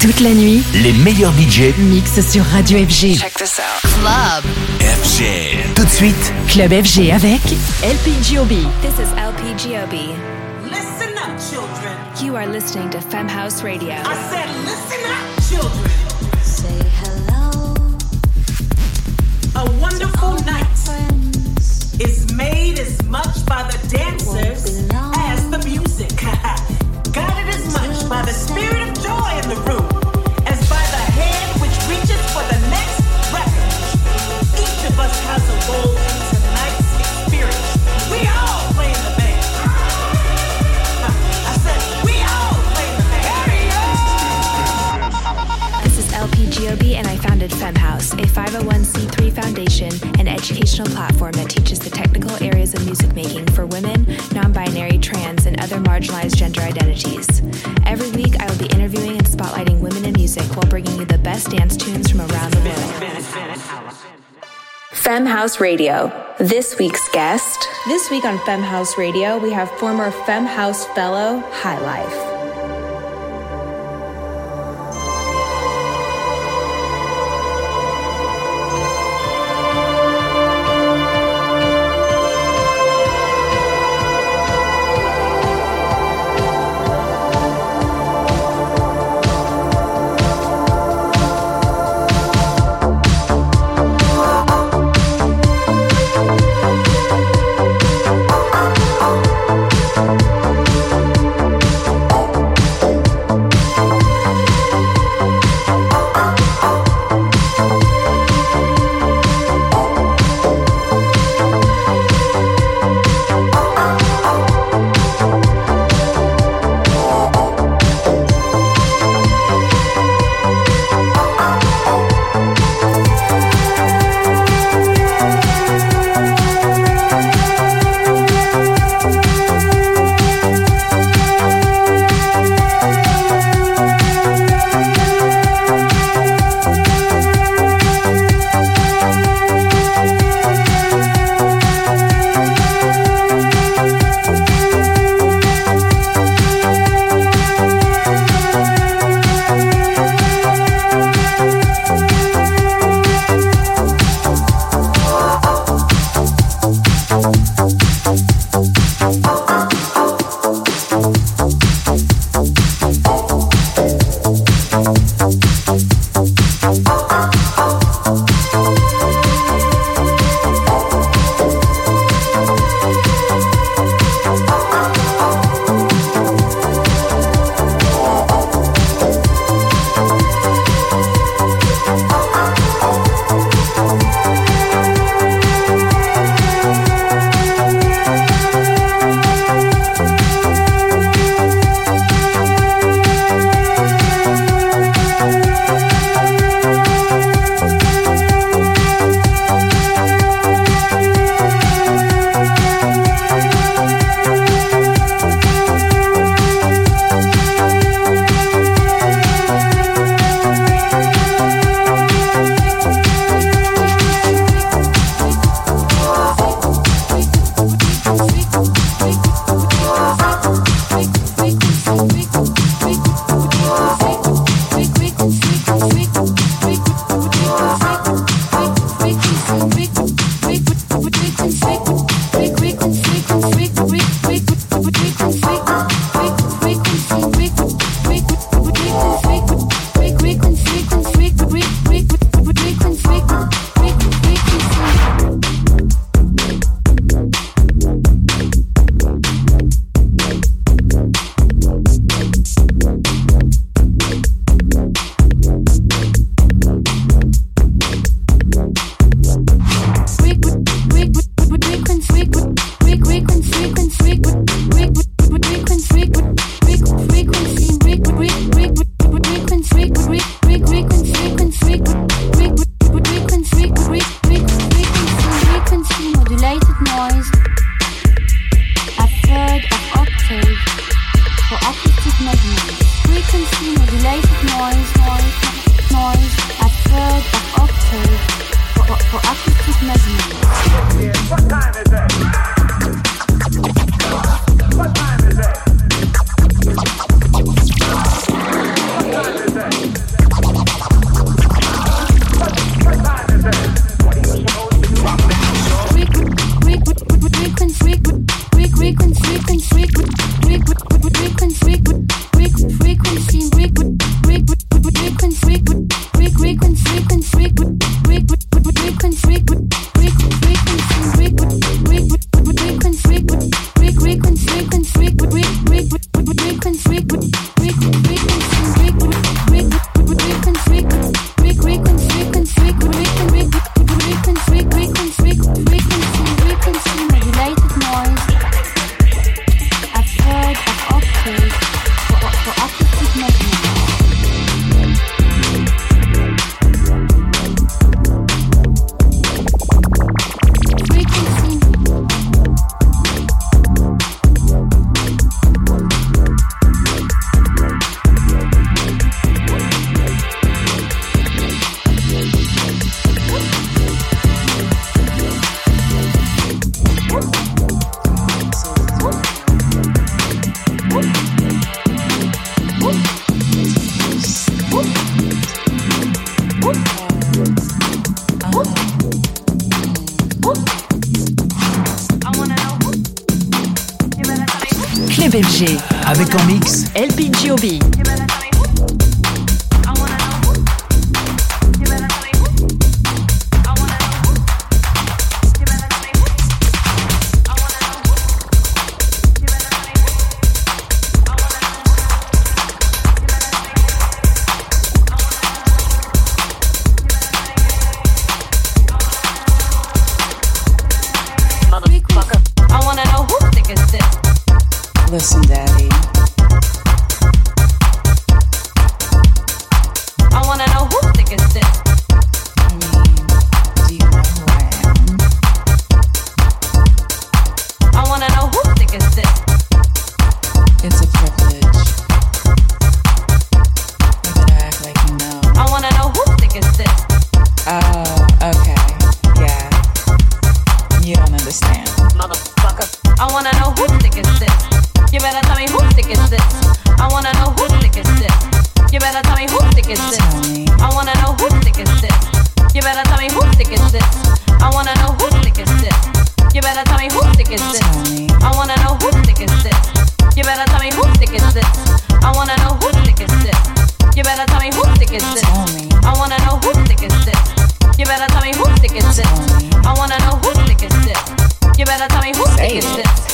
Toute la nuit, les meilleurs budgets mixent sur Radio FG. Check this out. Club. FG. Tout de suite, Club FG avec LPGOB. This is LPGOB. Listen up, children. You are listening to Femhouse Radio. I said, listen up, children. Say hello. A wonderful night is made as much by the dancers as the music. Guided as much by the spirit best dance tunes from around the world. Femme House Radio. This week's guest. This week on Femme House Radio, we have former Femme House fellow Hai-Life. better tell me who sick is this. I wanna know who sick is this. You better tell me who sick is this. I wanna know who sick is this. You better tell me who sick is this. I wanna know who sick is this. You better tell me who sick is this. I wanna know who sick is this. You better tell me who sick is this. I wanna know who sick is this. You better tell me who sick is this. I wanna know who sick is this. You better tell me who sick is this.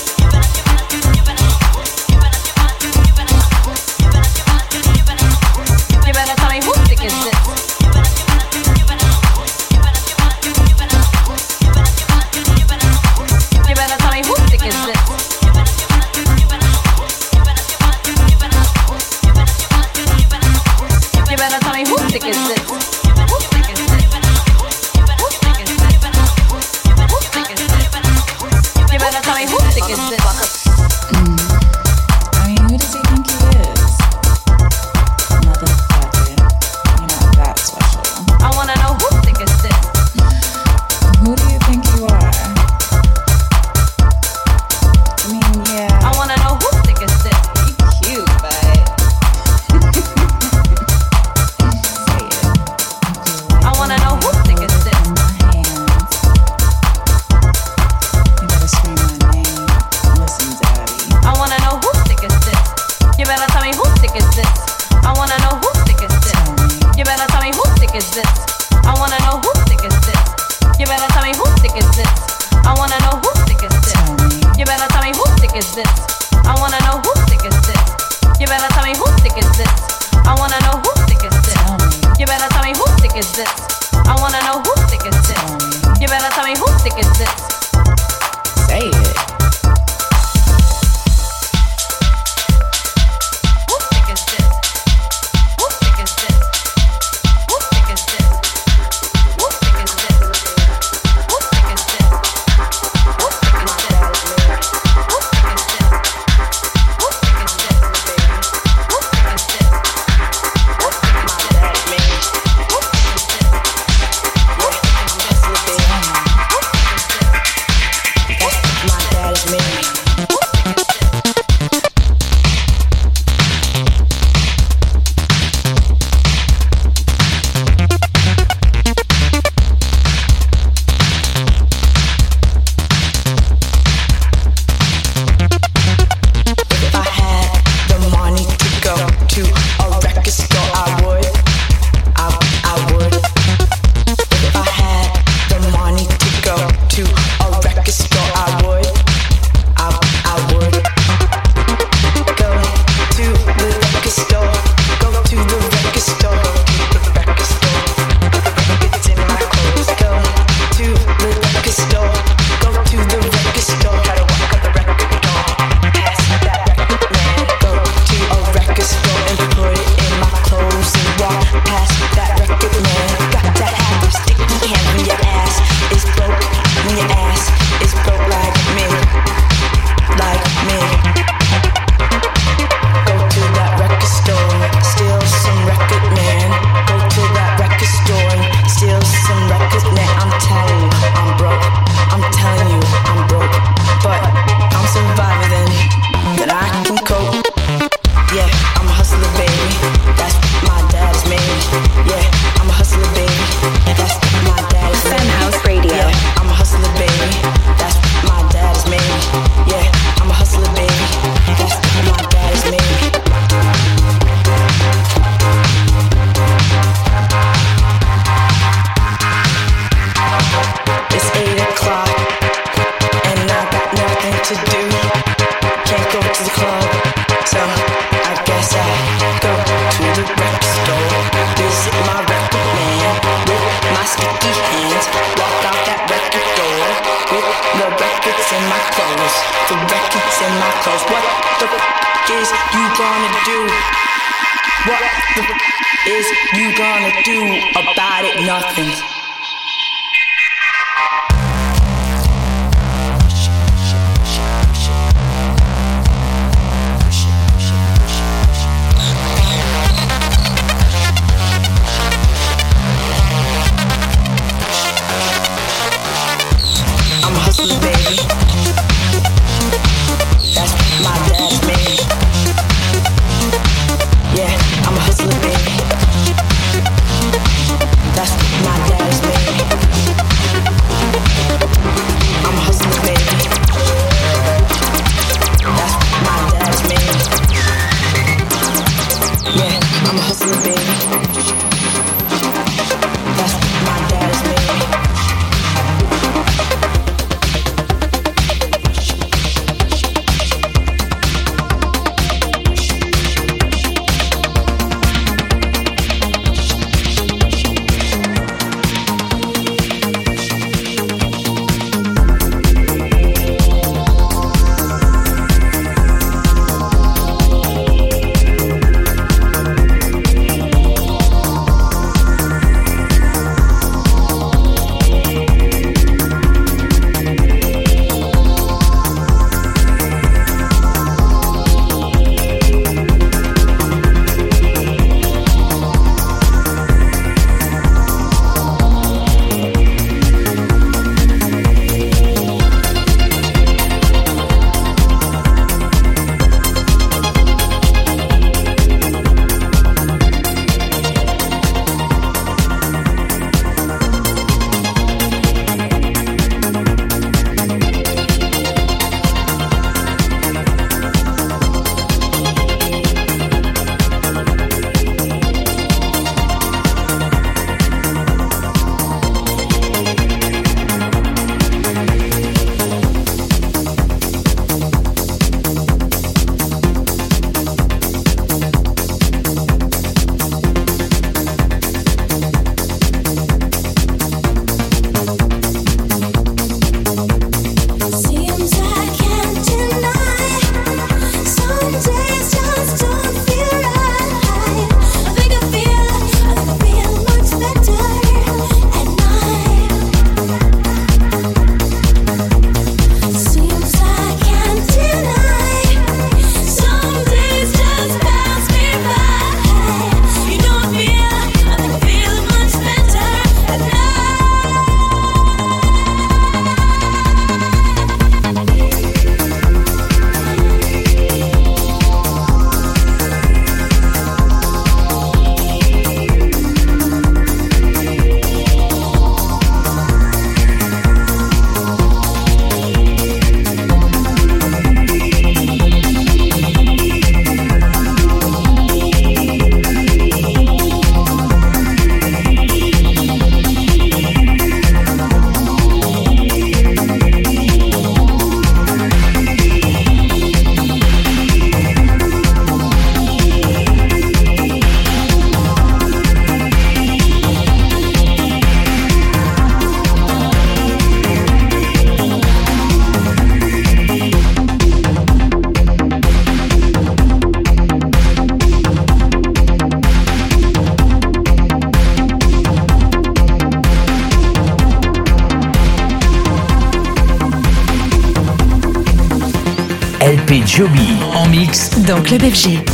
Dans Club FG.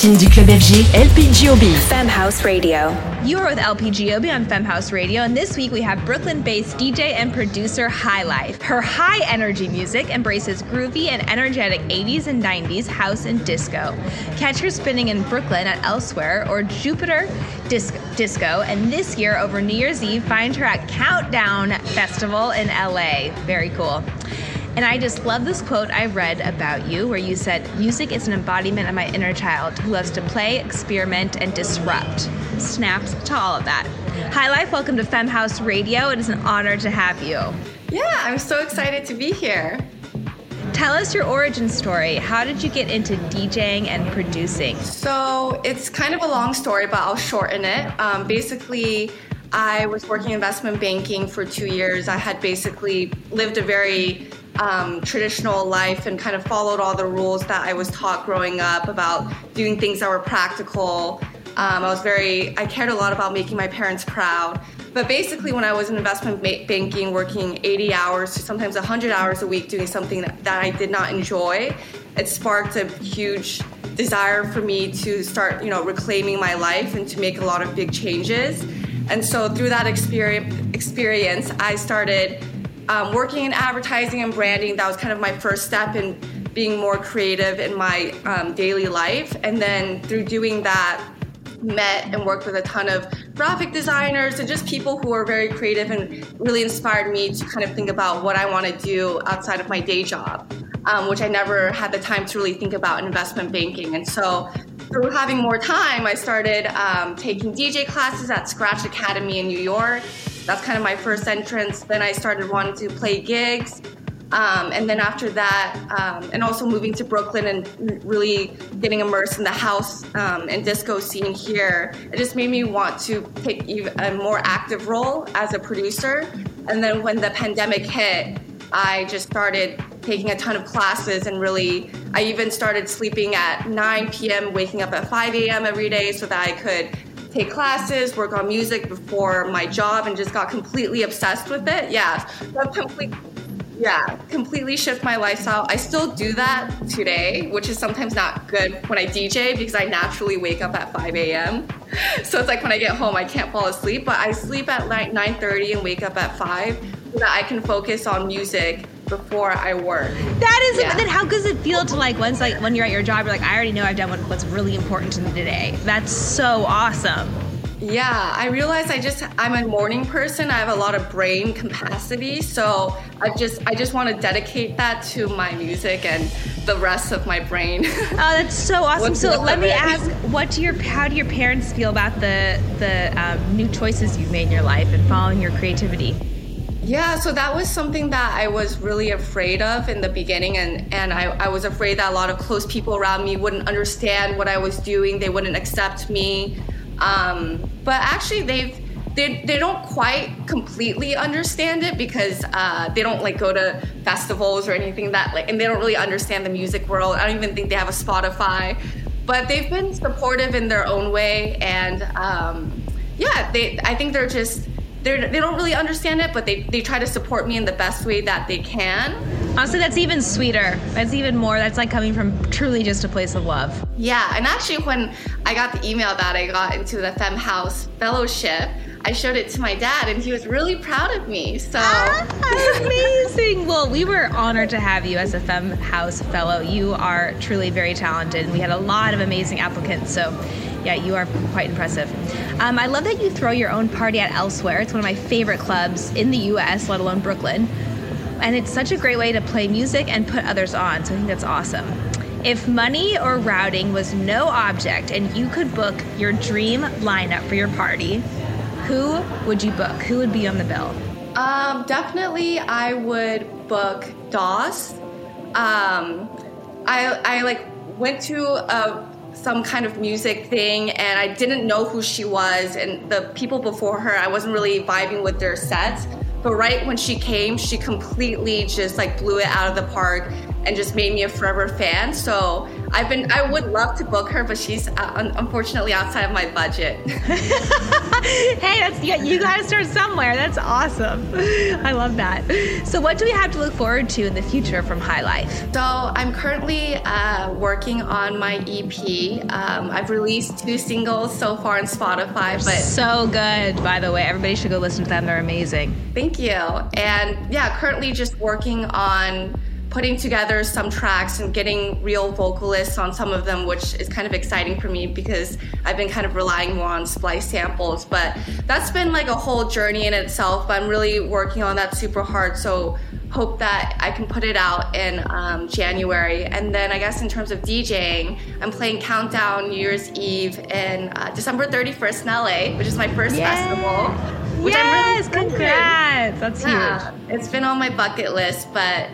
Platine du club FG, LP Giobbi. Femme House Radio. You are with LP Giobbi on Femme House Radio, and this week we have Brooklyn based DJ and producer Hai-Life. Her high energy music embraces groovy and energetic 80s and 90s house and disco. Catch her spinning in Brooklyn at Elsewhere or Jupiter Disc- Disco, and this year over New Year's Eve, find her at Countdown Festival in LA. Very cool. And I just love this quote I read about you where you said, Music is an embodiment of my inner child who loves to play, experiment, and disrupt. Snaps to all of that. Hai-Life, welcome to Femme House Radio. It is an honor to have you. Yeah, I'm so excited to be here. Tell us your origin story. How did you get into DJing and producing? So it's kind of a long story, but I'll shorten it. Um, basically, I was working investment banking for two years. I had basically lived a very um, traditional life and kind of followed all the rules that I was taught growing up about doing things that were practical. Um, I was very, I cared a lot about making my parents proud. But basically, when I was in investment ba- banking, working 80 hours to sometimes 100 hours a week doing something that, that I did not enjoy, it sparked a huge desire for me to start, you know, reclaiming my life and to make a lot of big changes. And so through that experience, experience I started um, working in advertising and branding. That was kind of my first step in being more creative in my um, daily life. And then through doing that, met and worked with a ton of graphic designers and just people who are very creative and really inspired me to kind of think about what I want to do outside of my day job, um, which I never had the time to really think about in investment banking. And so through having more time, I started um, taking DJ classes at Scratch Academy in New York. That's kind of my first entrance. Then I started wanting to play gigs. Um, and then after that, um, and also moving to Brooklyn and really getting immersed in the house um, and disco scene here, it just made me want to take a more active role as a producer. And then when the pandemic hit, I just started taking a ton of classes and really, I even started sleeping at 9 p.m., waking up at 5 a.m. every day so that I could take classes, work on music before my job, and just got completely obsessed with it. Yeah, so yeah, completely shift my lifestyle. I still do that today, which is sometimes not good when I DJ because I naturally wake up at 5 a.m. So it's like when I get home, I can't fall asleep, but I sleep at like 9:30 and wake up at 5 so that I can focus on music before I work. That is, Yeah. then how does it feel to like once like when you're at your job, you're like, I already know I've done what, what's really important to me today. That's so awesome. Yeah, I realize I just I'm a morning person. I have a lot of brain capacity, so I just I just want to dedicate that to my music and the rest of my brain. Oh, that's so awesome. So let me ask, what do your how do your parents feel about the the um, new choices you've made in your life and following your creativity? Yeah, so that was something that I was really afraid of in the beginning, and, and I, I was afraid that a lot of close people around me wouldn't understand what I was doing, they wouldn't accept me. Um, but actually, they've they, they don't quite completely understand it because uh, they don't like go to festivals or anything that like, and they don't really understand the music world. I don't even think they have a Spotify, but they've been supportive in their own way, and um, yeah, they I think they're just they're, they don't really understand it, but they, they try to support me in the best way that they can. Honestly, that's even sweeter. That's even more. That's like coming from truly just a place of love. Yeah, and actually, when I got the email that I got into the Femme House Fellowship, I showed it to my dad, and he was really proud of me. So, Amazing. Well, we were honored to have you as a Femme House Fellow. You are truly very talented, and we had a lot of amazing applicants. So, yeah, you are quite impressive. Um, I love that you throw your own party at Elsewhere. It's one of my favorite clubs in the U.S., let alone Brooklyn. And it's such a great way to play music and put others on. So I think that's awesome. If money or routing was no object and you could book your dream lineup for your party, who would you book? Who would be on the bill? um, definitely, I would book Doss. Um, I, I like went to a, some kind of music thing, and I didn't know who she was, and the people before her, I wasn't really vibing with their sets. But right when she came, she completely just like blew it out of the park. And just made me a forever fan. So I've been I would love to book her, but she's uh, unfortunately outside of my budget. hey, that's you, you got to start somewhere. That's awesome. I love that. So what do we have to look forward to in the future from Hai-Life? So I'm currently uh, working on my EP. Um, I've released two singles so far on Spotify, but so good. By the way, everybody should go listen to them. They're amazing. Thank you. And yeah, currently just working on putting together some tracks and getting real vocalists on some of them, which is kind of exciting for me because I've been kind of relying more on splice samples. But that's been like a whole journey in itself. But I'm really working on that super hard. So hope that I can put it out in um, January. And then I guess in terms of DJing, I'm playing Countdown New Year's Eve in uh, December 31st in LA, which is my first Yay. festival. Which yes, I'm really congrats! That's yeah, huge. It's been on my bucket list, but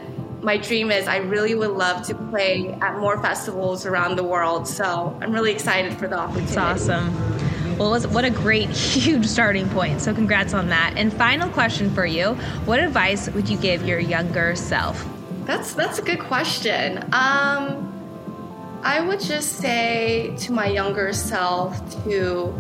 my dream is I really would love to play at more festivals around the world. So I'm really excited for the opportunity. That's awesome. Well, what a great, huge starting point. So, congrats on that. And final question for you: What advice would you give your younger self? That's that's a good question. Um, I would just say to my younger self to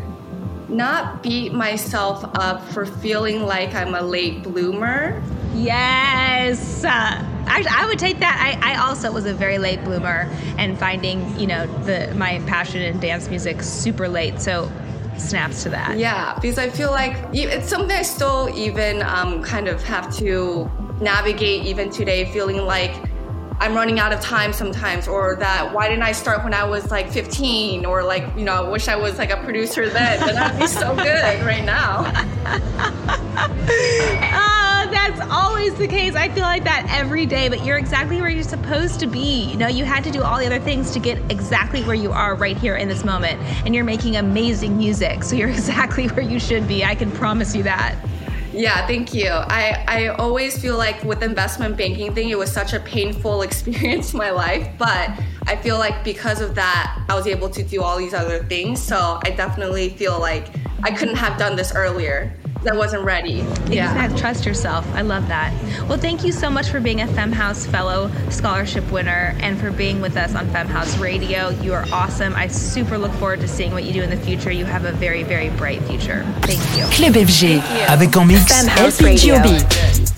not beat myself up for feeling like I'm a late bloomer. Yes. Actually, I would take that. I, I also was a very late bloomer and finding, you know, the my passion in dance music super late. So snaps to that. Yeah, because I feel like it's something I still even um, kind of have to navigate even today, feeling like I'm running out of time sometimes, or that why didn't I start when I was like 15, or like, you know, I wish I was like a producer then, then I'd be so good right now. oh, that's always the case. I feel like that every day, but you're exactly where you're supposed to be. You know, you had to do all the other things to get exactly where you are right here in this moment, and you're making amazing music, so you're exactly where you should be. I can promise you that. Yeah, thank you. I, I always feel like with investment banking thing, it was such a painful experience in my life, but I feel like because of that, I was able to do all these other things. So I definitely feel like I couldn't have done this earlier. I wasn't ready. Yeah. Exactly. Trust yourself. I love that. Well, thank you so much for being a Femme House Fellow Scholarship winner and for being with us on Femme House Radio. You are awesome. I super look forward to seeing what you do in the future. You have a very, very bright future. Thank you. Club FG. Avec en mix Femme House Radio.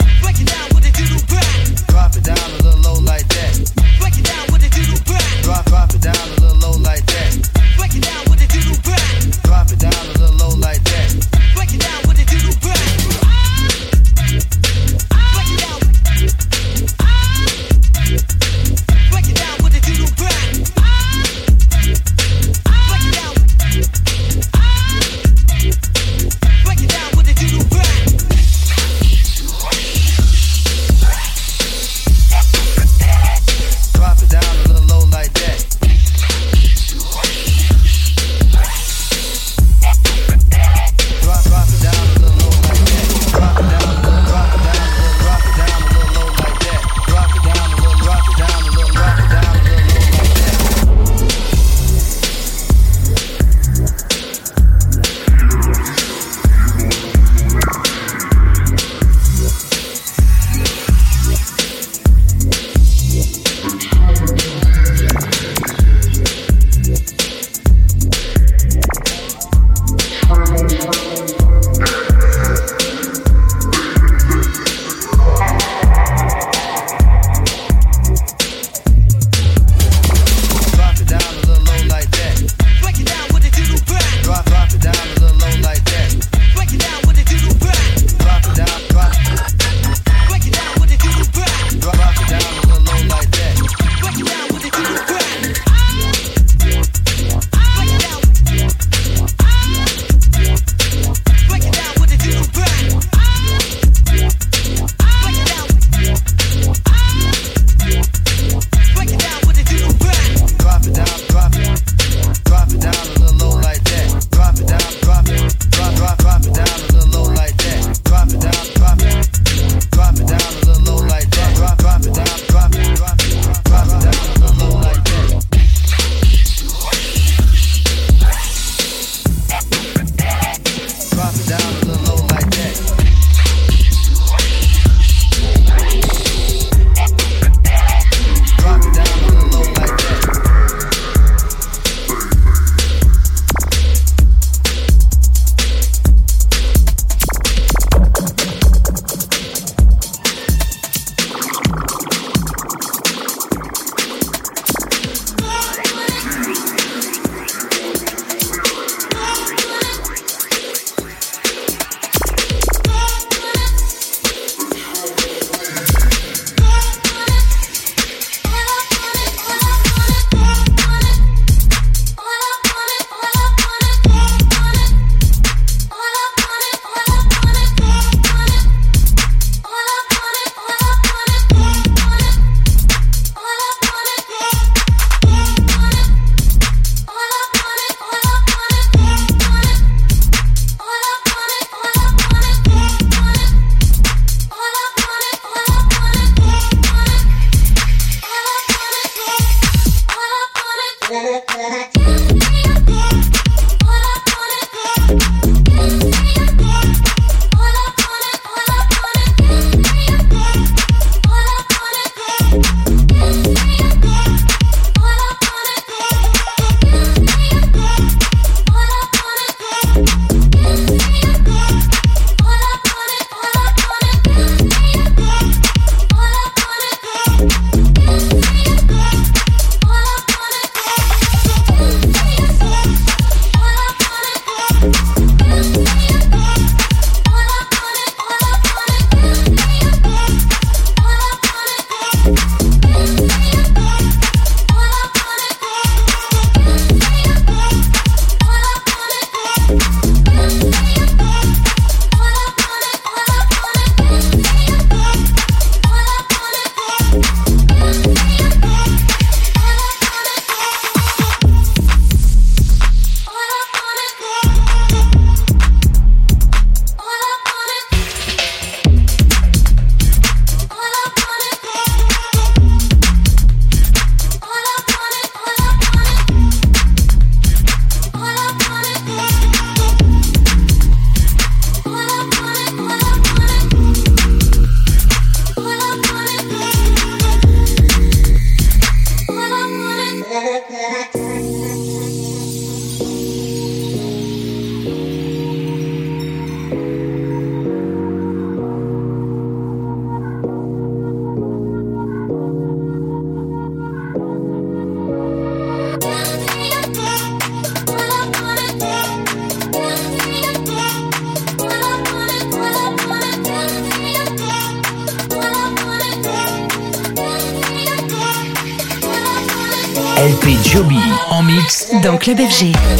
corazón. Club FG.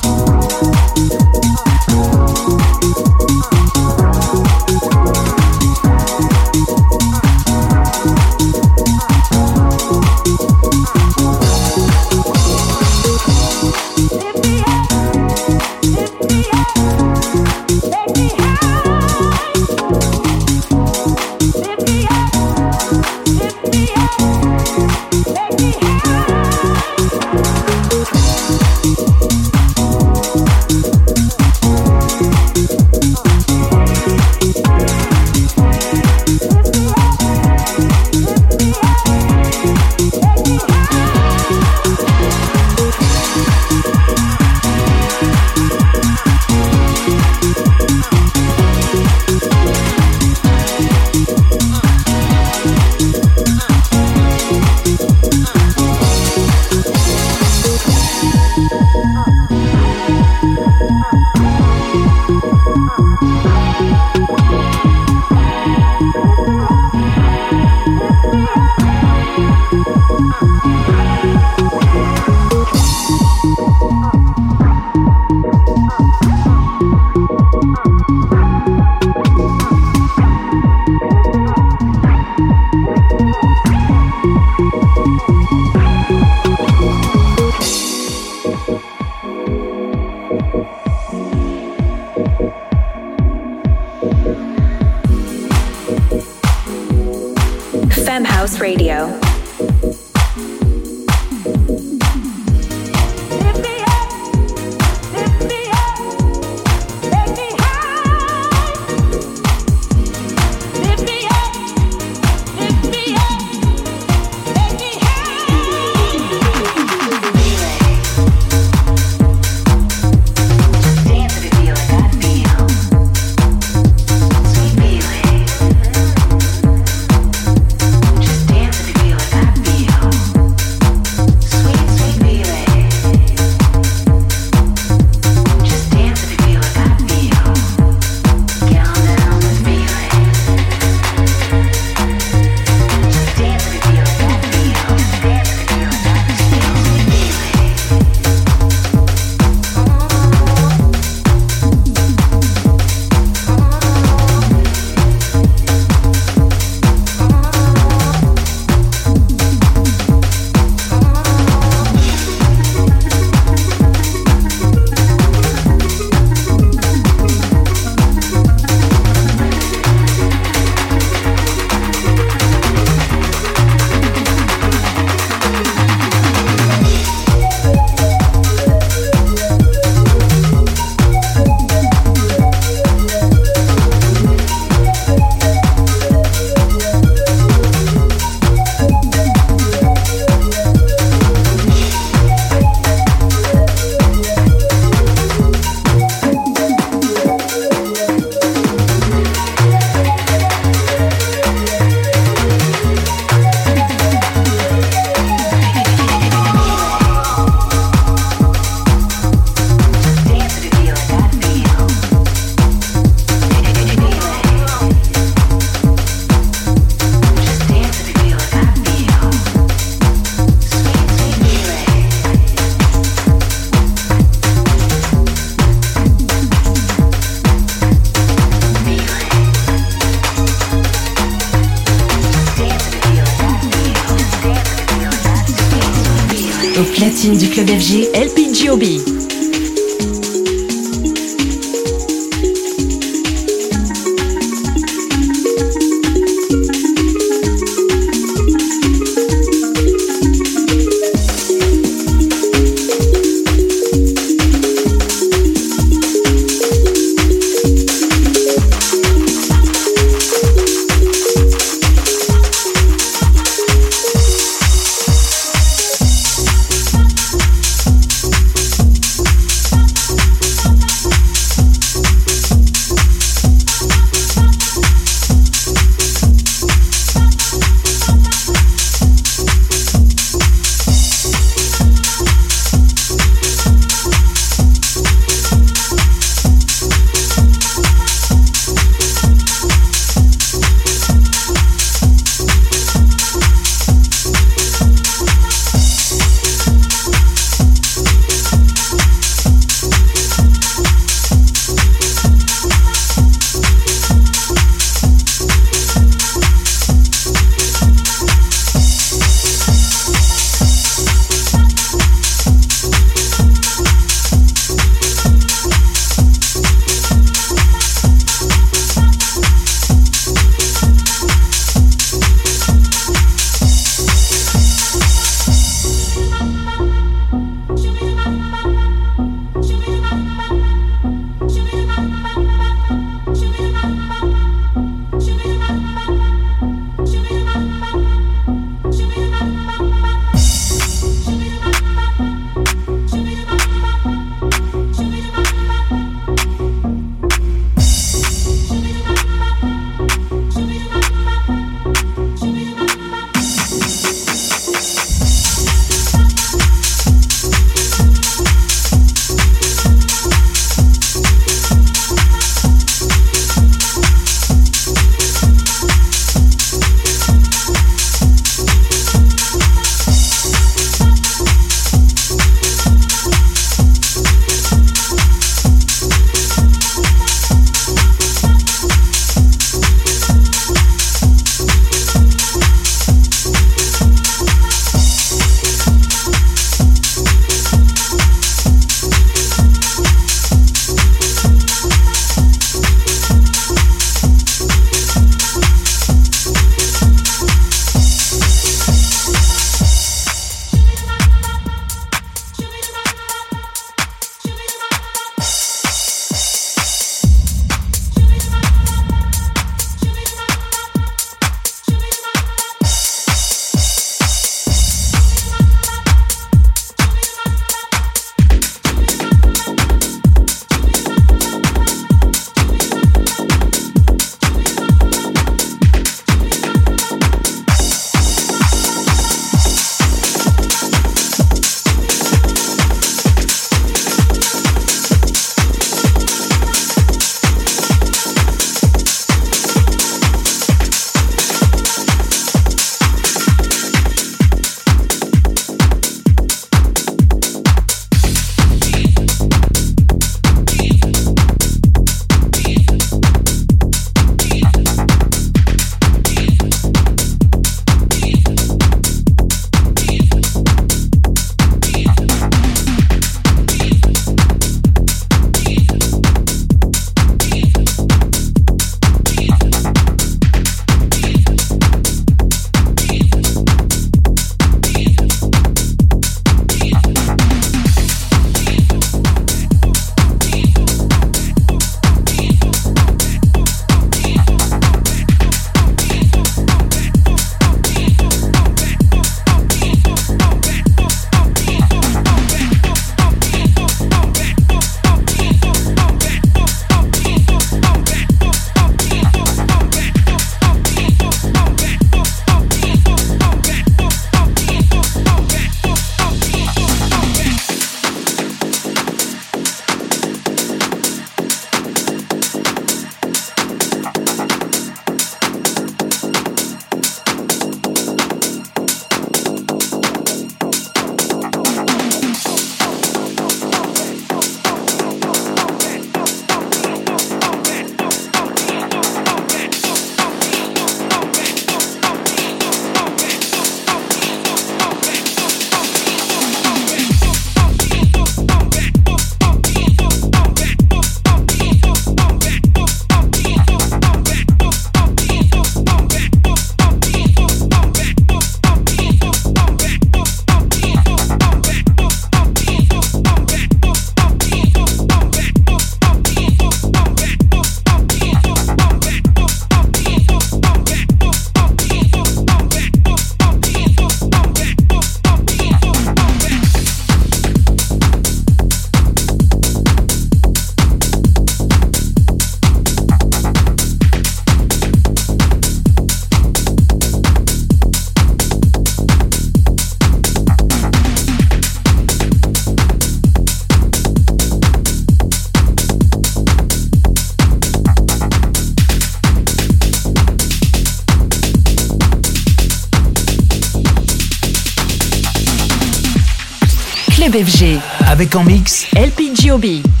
Club FG. Avec en mix LPGOB.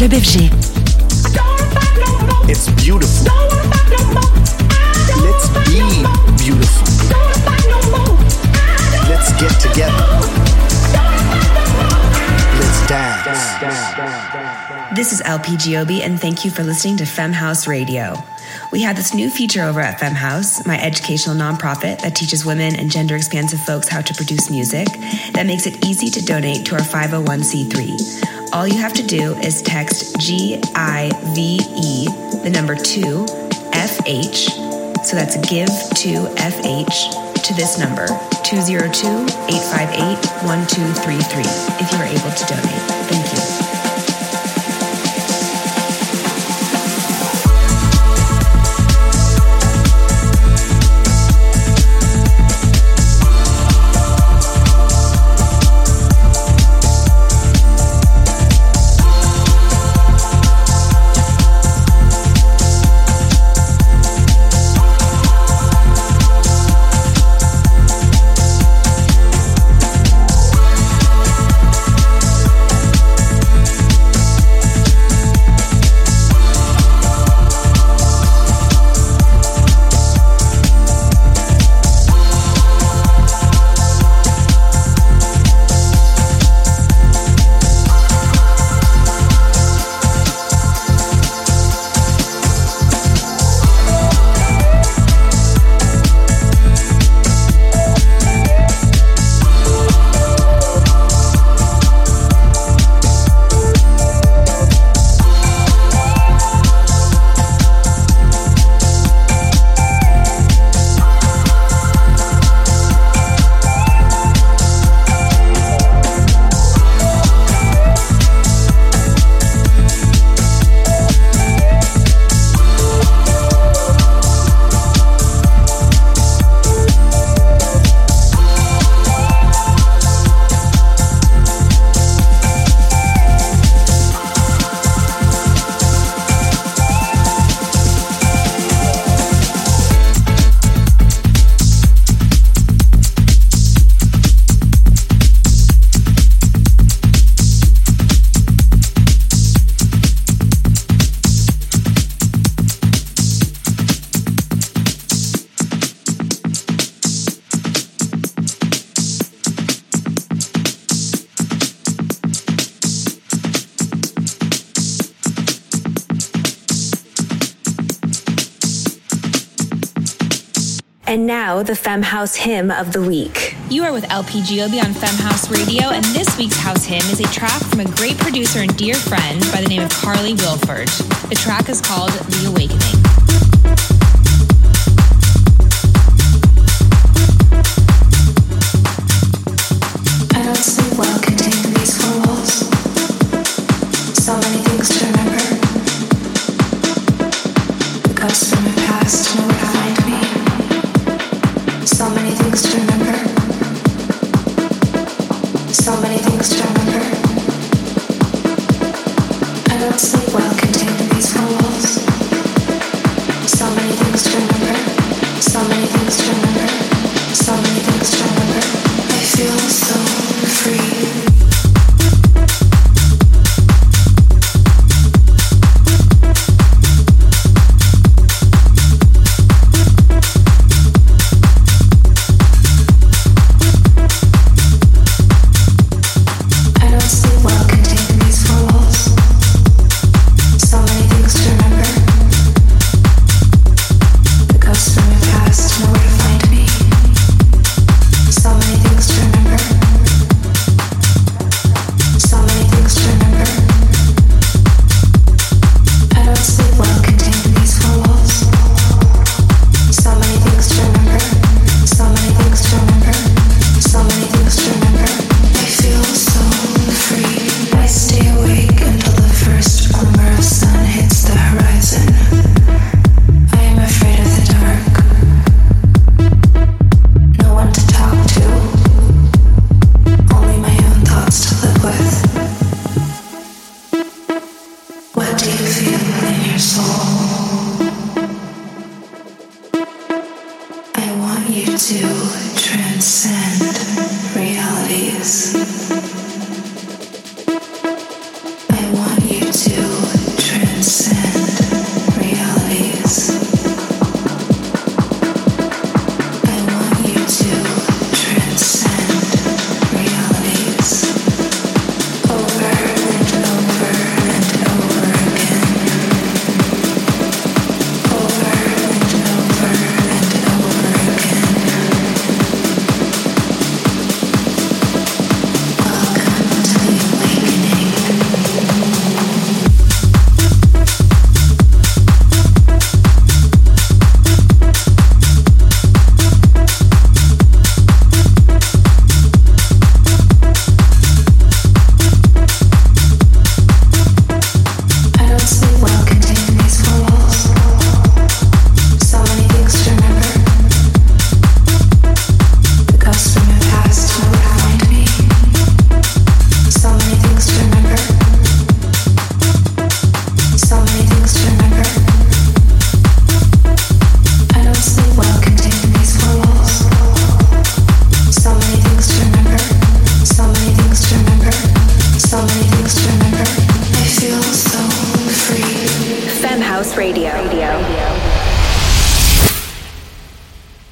Club FG. It's beautiful. Let's be beautiful. Let's get together. Let's dance. This is LP Giobbi, and thank you for listening to Femme House Radio. We have this new feature over at Femme House, my educational nonprofit that teaches women and gender expansive folks how to produce music, that makes it easy to donate to our 501c3 all you have to do is text GIVE, the number two, FH. So that's give to FH to this number, 202 858 1233, if you are able to donate. Thank you. And now, the Femme House Hymn of the Week. You are with LP Giobbi on Femme House Radio, and this week's House Hymn is a track from a great producer and dear friend by the name of Carly Wilford. The track is called The Awakening.